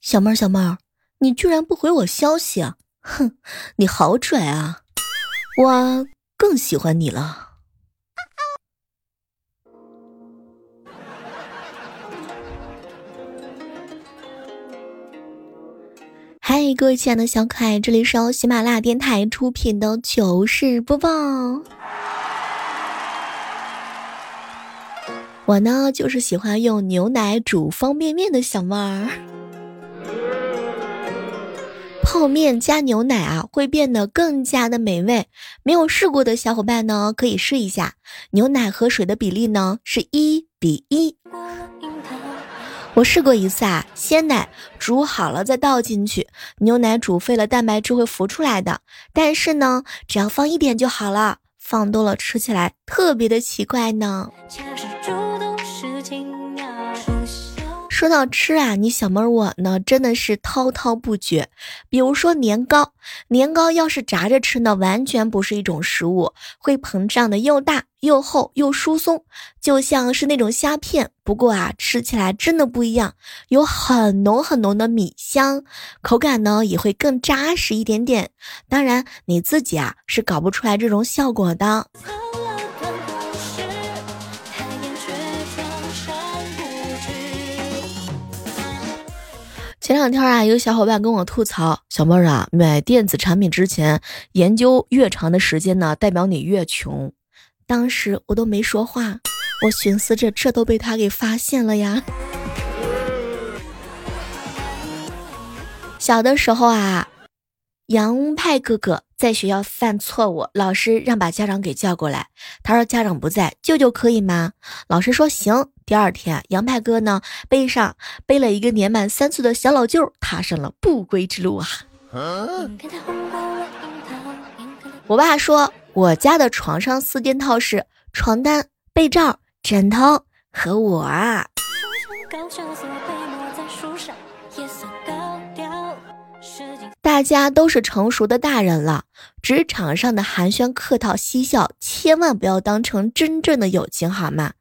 小妹儿，小妹儿，你居然不回我消息啊！哼，你好拽啊！我更喜欢你了。嗨，各位亲爱的小可爱，这里是由喜马拉雅电台出品的糗事播报。我呢，就是喜欢用牛奶煮方便面的小妹儿。泡面加牛奶啊，会变得更加的美味。没有试过的小伙伴呢，可以试一下。牛奶和水的比例呢，是一比一。我试过一次啊，鲜奶煮好了再倒进去，牛奶煮沸了，蛋白质会浮出来的。但是呢，只要放一点就好了，放多了吃起来特别的奇怪呢。说到吃啊，你小妹儿我呢真的是滔滔不绝。比如说年糕，年糕要是炸着吃呢，完全不是一种食物，会膨胀的又大又厚又疏松，就像是那种虾片。不过啊，吃起来真的不一样，有很浓很浓的米香，口感呢也会更扎实一点点。当然你自己啊是搞不出来这种效果的。前两天啊，有小伙伴跟我吐槽：“小妹儿啊，买电子产品之前研究越长的时间呢，代表你越穷。”当时我都没说话，我寻思着这都被他给发现了呀。小的时候啊，杨派哥哥在学校犯错误，老师让把家长给叫过来。他说家长不在，舅舅可以吗？老师说行。第二天，杨派哥呢背上背了一个年满三岁的小老舅，踏上了不归之路啊！我爸说，我家的床上四件套是床单、被罩、枕头和我啊。大家都是成熟的大人了，职场上的寒暄客套嬉笑，千万不要当成真正的友情，好吗？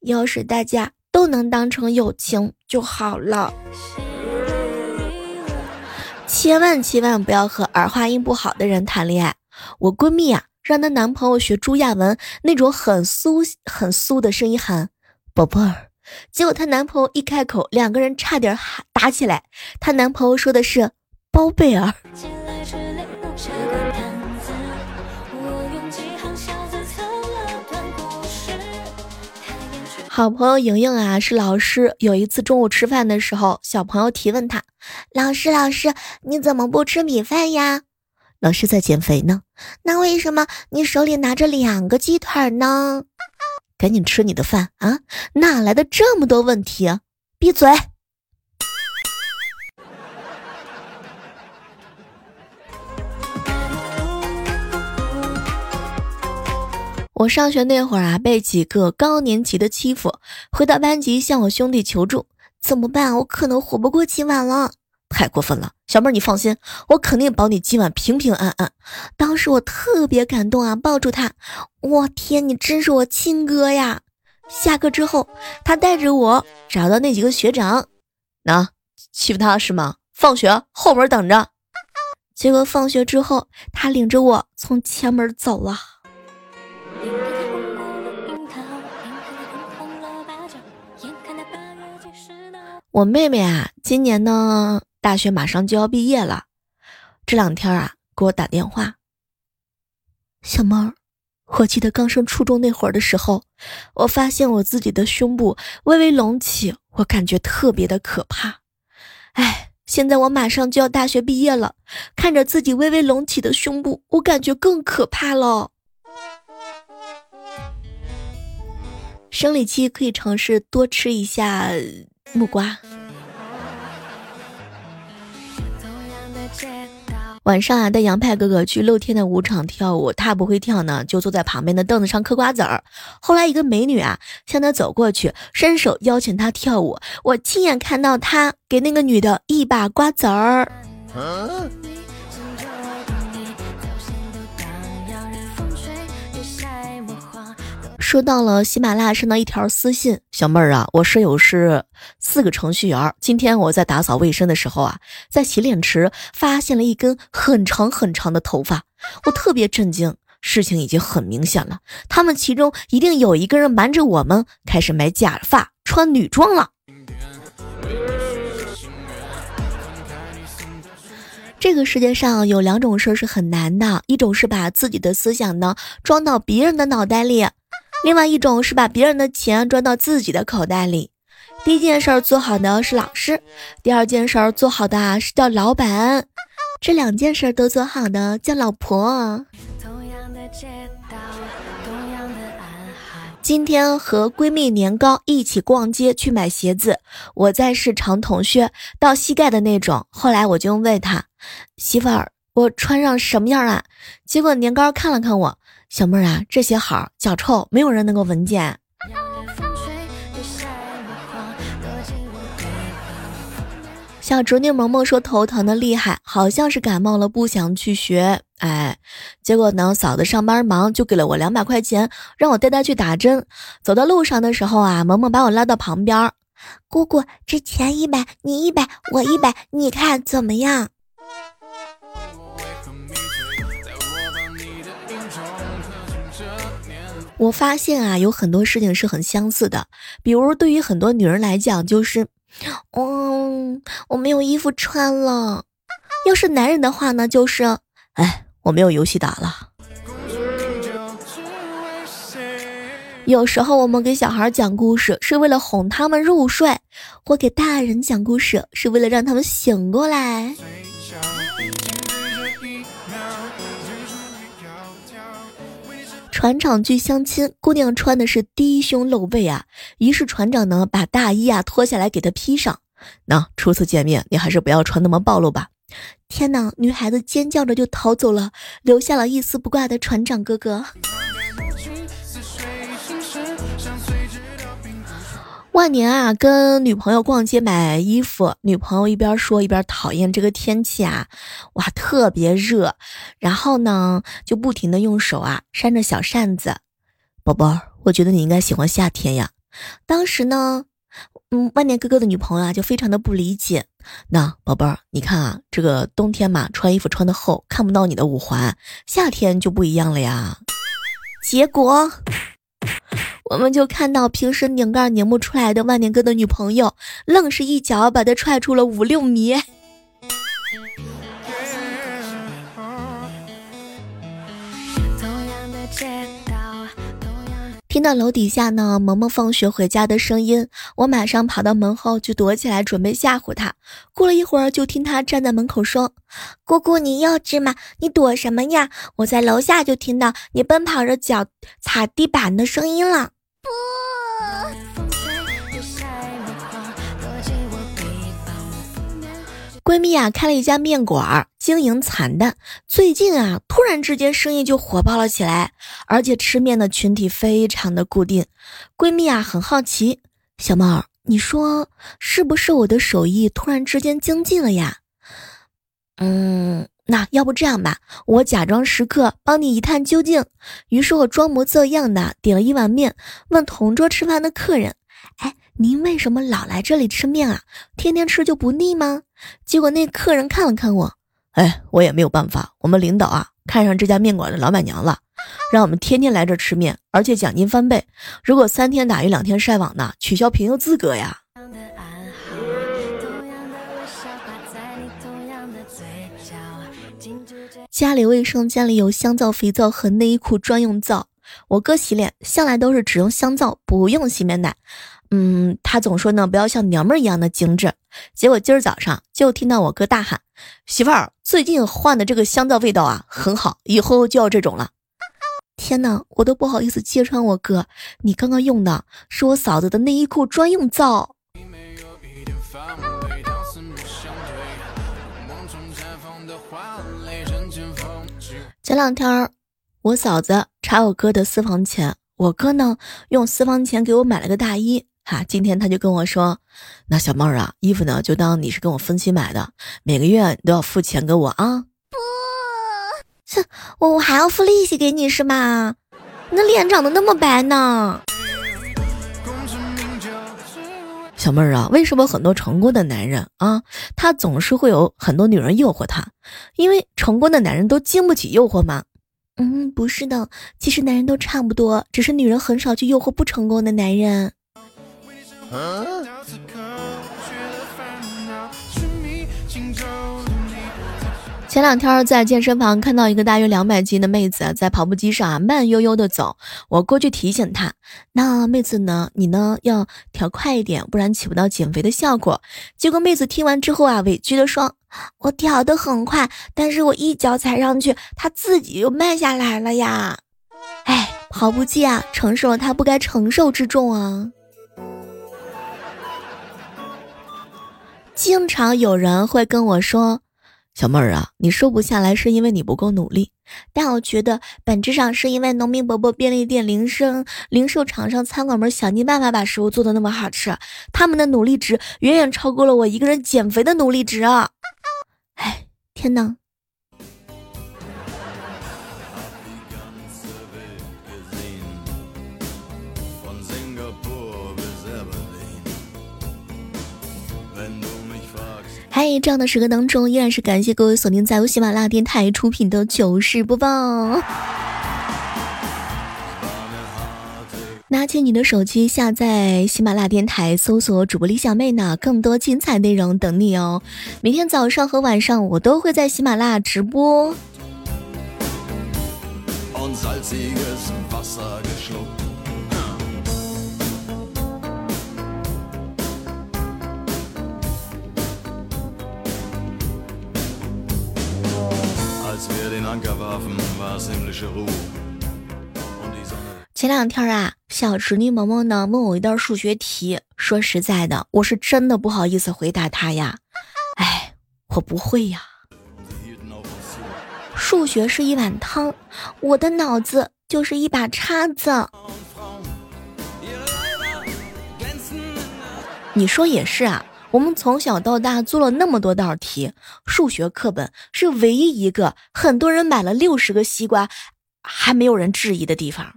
要是大家都能当成友情就好了，千万千万不要和儿化音不好的人谈恋爱。我闺蜜啊，让她男朋友学朱亚文那种很酥很酥的声音喊“宝贝儿”，结果她男朋友一开口，两个人差点喊打起来。她男朋友说的是“包贝尔”。小朋友莹莹啊，是老师。有一次中午吃饭的时候，小朋友提问他：“老师，老师，你怎么不吃米饭呀？”老师在减肥呢。那为什么你手里拿着两个鸡腿呢？赶紧吃你的饭啊！哪来的这么多问题？闭嘴！我上学那会儿啊，被几个高年级的欺负，回到班级向我兄弟求助，怎么办？我可能活不过今晚了，太过分了！小妹儿，你放心，我肯定保你今晚平平安安。当时我特别感动啊，抱住他，我天，你真是我亲哥呀！下课之后，他带着我找到那几个学长，那欺负他是吗？放学后门等着。结果放学之后，他领着我从前门走了。我妹妹啊，今年呢大学马上就要毕业了，这两天啊给我打电话。小猫，我记得刚上初中那会儿的时候，我发现我自己的胸部微微隆起，我感觉特别的可怕。哎，现在我马上就要大学毕业了，看着自己微微隆起的胸部，我感觉更可怕了。生理期可以尝试多吃一下。木瓜。晚上啊，带杨派哥哥去露天的舞场跳舞，他不会跳呢，就坐在旁边的凳子上嗑瓜子儿。后来一个美女啊向他走过去，伸手邀请他跳舞。我亲眼看到他给那个女的一把瓜子儿。收到了喜马拉雅上的一条私信，小妹儿啊，我舍友是四个程序员。今天我在打扫卫生的时候啊，在洗脸池发现了一根很长很长的头发，我特别震惊。事情已经很明显了，他们其中一定有一个人瞒着我们，开始买假发、穿女装了。这个世界上有两种事儿是很难的，一种是把自己的思想呢装到别人的脑袋里，另外一种是把别人的钱装到自己的口袋里。第一件事儿做好的是老师，第二件事儿做好的是叫老板，这两件事都做好的叫老婆。今天和闺蜜年糕一起逛街去买鞋子，我在试长筒靴，到膝盖的那种。后来我就问她：“媳妇儿，我穿上什么样啊？”结果年糕看了看我，小妹儿啊，这鞋好，脚臭，没有人能够闻见。小侄女萌萌说头疼的厉害，好像是感冒了，不想去学。哎，结果呢，嫂子上班忙，就给了我两百块钱，让我带她去打针。走到路上的时候啊，萌萌把我拉到旁边，姑姑，这钱一百，你一百，我一百，你看怎么样？我发现啊，有很多事情是很相似的，比如对于很多女人来讲，就是。嗯，我没有衣服穿了。要是男人的话呢，就是，哎，我没有游戏打了。有时候我们给小孩讲故事是为了哄他们入睡，或给大人讲故事是为了让他们醒过来。船长去相亲，姑娘穿的是低胸露背啊，于是船长呢把大衣啊脱下来给她披上。那初次见面，你还是不要穿那么暴露吧。天哪，女孩子尖叫着就逃走了，留下了一丝不挂的船长哥哥。万年啊，跟女朋友逛街买衣服，女朋友一边说一边讨厌这个天气啊，哇，特别热，然后呢就不停的用手啊扇着小扇子。宝宝，我觉得你应该喜欢夏天呀。当时呢，嗯，万年哥哥的女朋友啊就非常的不理解。那宝贝儿，你看啊，这个冬天嘛，穿衣服穿的厚，看不到你的五环，夏天就不一样了呀。结果。我们就看到平时拧盖拧不出来的万年哥的女朋友，愣是一脚把他踹出了五六米。听到楼底下呢，萌萌放学回家的声音，我马上跑到门后就躲起来，准备吓唬他。过了一会儿，就听他站在门口说：“姑姑，你幼稚吗？你躲什么呀？我在楼下就听到你奔跑着脚踩地板的声音了。”不闺蜜啊，开了一家面馆，经营惨淡。最近啊，突然之间生意就火爆了起来，而且吃面的群体非常的固定。闺蜜啊，很好奇，小猫儿，你说是不是我的手艺突然之间精进了呀？嗯，那要不这样吧，我假装食客，帮你一探究竟。于是我装模作样的点了一碗面，问同桌吃饭的客人：“哎。”您为什么老来这里吃面啊？天天吃就不腻吗？结果那客人看了看我，哎，我也没有办法。我们领导啊，看上这家面馆的老板娘了，让我们天天来这吃面，而且奖金翻倍。如果三天打鱼两天晒网呢，取消评优资格呀。家里卫生间里有香皂、肥皂和内衣裤专用皂。我哥洗脸向来都是只用香皂，不用洗面奶。嗯，他总说呢，不要像娘们儿一样的精致。结果今儿早上就听到我哥大喊：“媳妇儿，最近换的这个香皂味道啊，很好，以后就要这种了。”天哪，我都不好意思揭穿我哥，你刚刚用的是我嫂子的内衣裤专用皂。前两天，我嫂子查我哥的私房钱，我哥呢用私房钱给我买了个大衣。哈，今天他就跟我说：“那小妹儿啊，衣服呢就当你是跟我分期买的，每个月你都要付钱给我啊。”不，我我还要付利息给你是吗？你的脸长得那么白呢？小妹儿啊，为什么很多成功的男人啊，他总是会有很多女人诱惑他？因为成功的男人都经不起诱惑吗？嗯，不是的，其实男人都差不多，只是女人很少去诱惑不成功的男人。前两天在健身房看到一个大约两百斤的妹子在跑步机上啊慢悠悠的走，我过去提醒她，那妹子呢，你呢要调快一点，不然起不到减肥的效果。结果妹子听完之后啊，委屈的说：“我调的很快，但是我一脚踩上去，她自己又慢下来了呀。”哎，跑步机啊，承受了她不该承受之重啊。经常有人会跟我说。小妹儿啊，你瘦不下来是因为你不够努力，但我觉得本质上是因为农民伯伯便利店、零声零售厂商、餐馆们想尽办法把食物做的那么好吃，他们的努力值远远超过了我一个人减肥的努力值啊！哎，天哪！嗨，这样的时刻当中，依然是感谢各位锁定在由喜马拉雅电台出品的糗事播报。拿起你的手机，下载喜马拉雅电台，搜索主播李小妹呢，更多精彩内容等你哦。每天早上和晚上，我都会在喜马拉雅直播。前两天啊，小侄女萌萌呢问我一道数学题，说实在的，我是真的不好意思回答她呀。哎，我不会呀。数学是一碗汤，我的脑子就是一把叉子。你说也是啊。我们从小到大做了那么多道题，数学课本是唯一一个很多人买了六十个西瓜，还没有人质疑的地方。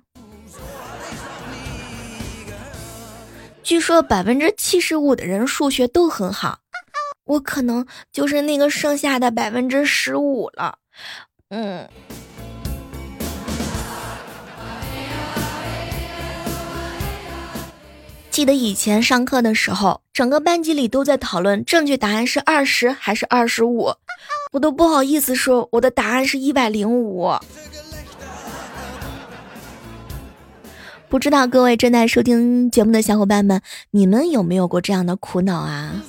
据说百分之七十五的人数学都很好，我可能就是那个剩下的百分之十五了。嗯。记得以前上课的时候，整个班级里都在讨论正确答案是二十还是二十五，我都不好意思说我的答案是一百零五。不知道各位正在收听节目的小伙伴们，你们有没有过这样的苦恼啊？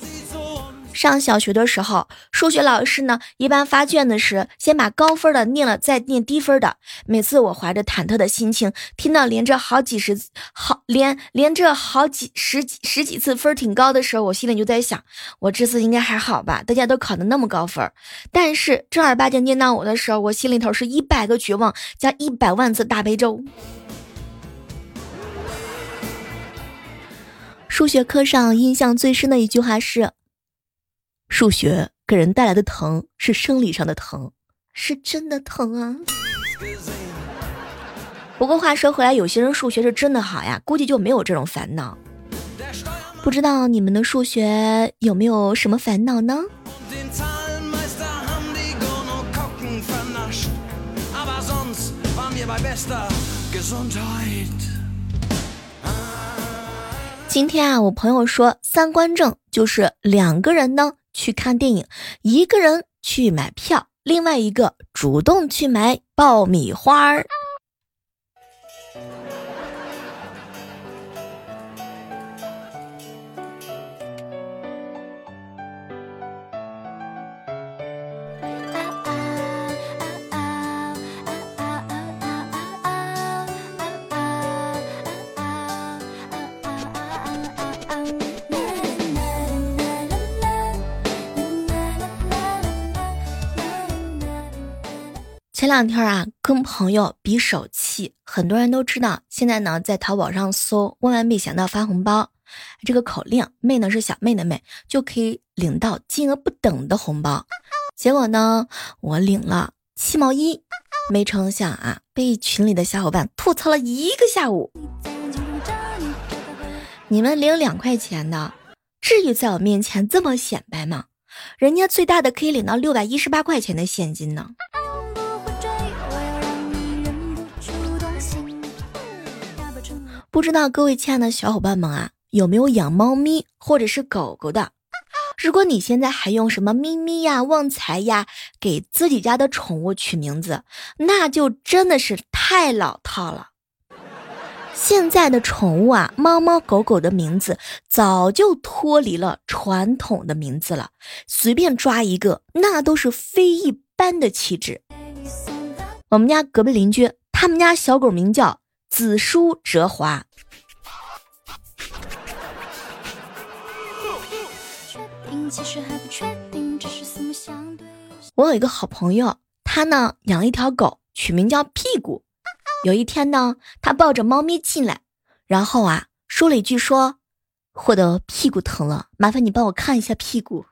上小学的时候，数学老师呢，一般发卷子时先把高分的念了，再念低分的。每次我怀着忐忑的心情，听到连着好几十好连连着好几十几十几次分挺高的时候，我心里就在想，我这次应该还好吧？大家都考的那么高分。但是正儿八经念到我的时候，我心里头是一百个绝望加一百万次大悲咒。数学课上印象最深的一句话是。数学给人带来的疼是生理上的疼，是真的疼啊。不过话说回来，有些人数学是真的好呀，估计就没有这种烦恼。不知道你们的数学有没有什么烦恼呢？今天啊，我朋友说三观正就是两个人呢。去看电影，一个人去买票，另外一个主动去买爆米花儿。这两天啊，跟朋友比手气，很多人都知道。现在呢，在淘宝上搜“万万没想到发红包”这个口令，妹呢是小妹的妹，就可以领到金额不等的红包。结果呢，我领了七毛一，没成想啊，被群里的小伙伴吐槽了一个下午。你们领两块钱的，至于在我面前这么显摆吗？人家最大的可以领到六百一十八块钱的现金呢。不知道各位亲爱的小伙伴们啊，有没有养猫咪或者是狗狗的？如果你现在还用什么咪咪呀、旺财呀给自己家的宠物取名字，那就真的是太老套了。现在的宠物啊，猫猫狗狗的名字早就脱离了传统的名字了，随便抓一个，那都是非一般的气质。我们家隔壁邻居，他们家小狗名叫紫书折华。我有一个好朋友，他呢养了一条狗，取名叫屁股。有一天呢，他抱着猫咪进来，然后啊，说了一句说：“我的屁股疼了，麻烦你帮我看一下屁股。”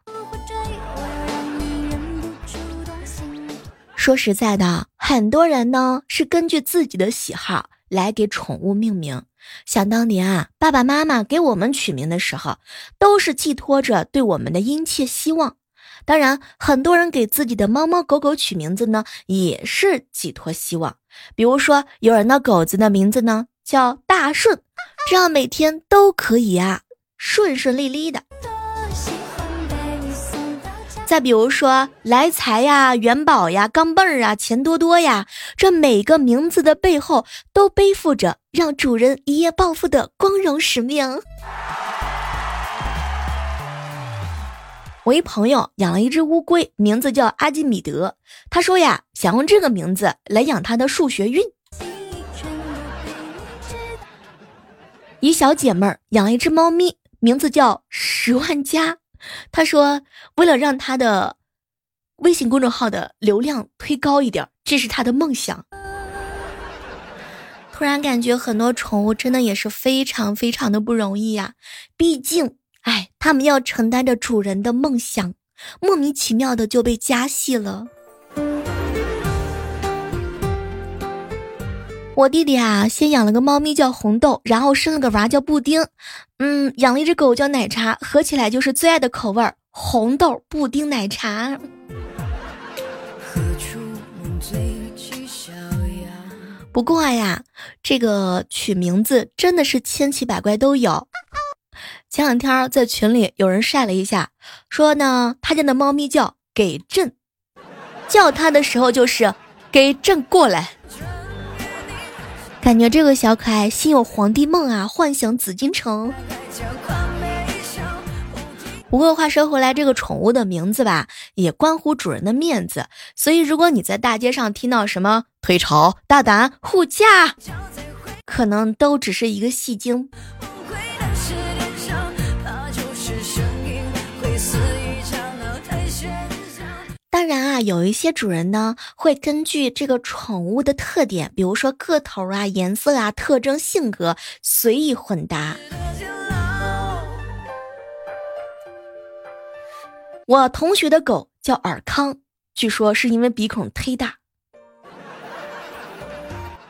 说实在的，很多人呢是根据自己的喜好来给宠物命名。想当年啊，爸爸妈妈给我们取名的时候，都是寄托着对我们的殷切希望。当然，很多人给自己的猫猫狗狗取名字呢，也是寄托希望。比如说，有人的狗子的名字呢叫大顺，这样每天都可以啊顺顺利利的。再比如说，来财呀、元宝呀、钢镚儿啊、钱多多呀，这每个名字的背后都背负着让主人一夜暴富的光荣使命。我一朋友养了一只乌龟，名字叫阿基米德。他说呀，想用这个名字来养他的数学运。一小姐妹儿养了一只猫咪，名字叫十万加。他说，为了让他的微信公众号的流量推高一点，这是他的梦想。突然感觉很多宠物真的也是非常非常的不容易呀，毕竟。哎，他们要承担着主人的梦想，莫名其妙的就被加戏了。我弟弟啊，先养了个猫咪叫红豆，然后生了个娃叫布丁，嗯，养了一只狗叫奶茶，合起来就是最爱的口味儿——红豆布丁奶茶。不过呀，这个取名字真的是千奇百怪都有。前两天在群里有人晒了一下，说呢他家的猫咪叫给朕，叫他的时候就是给朕过来，感觉这个小可爱心有皇帝梦啊，幻想紫禁城。不过话说回来，这个宠物的名字吧，也关乎主人的面子，所以如果你在大街上听到什么退潮、大胆、护驾，可能都只是一个戏精。当然啊，有一些主人呢会根据这个宠物的特点，比如说个头啊、颜色啊、特征、性格，随意混搭。我同学的狗叫尔康，据说是因为鼻孔忒大。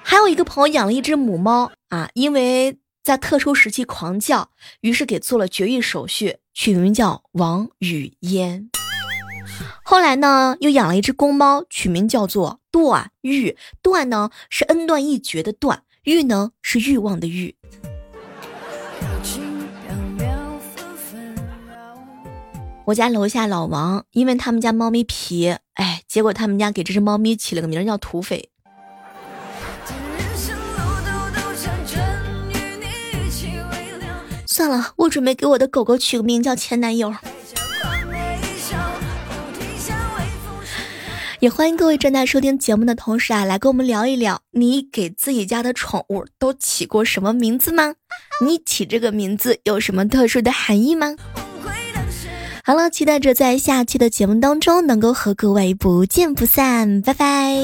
还有一个朋友养了一只母猫啊，因为在特殊时期狂叫，于是给做了绝育手续，取名叫王语嫣。后来呢，又养了一只公猫，取名叫做段誉。段呢是恩断义绝的断，欲呢是欲望的欲。我家楼下老王，因为他们家猫咪皮，哎，结果他们家给这只猫咪起了个名叫土匪。算了，我准备给我的狗狗取个名叫前男友。也欢迎各位正在收听节目的同时啊，来跟我们聊一聊，你给自己家的宠物都起过什么名字吗？你起这个名字有什么特殊的含义吗？好了，期待着在下期的节目当中能够和各位不见不散，拜拜。